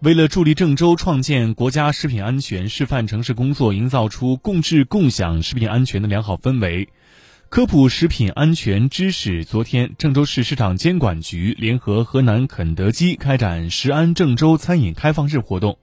为了助力郑州创建国家食品安全示范城市工作营造出共治共享食品安全的良好氛围科普食品安全知识昨天郑州市市场监管局联合河南肯德基开展食安郑州餐饮开放日活动。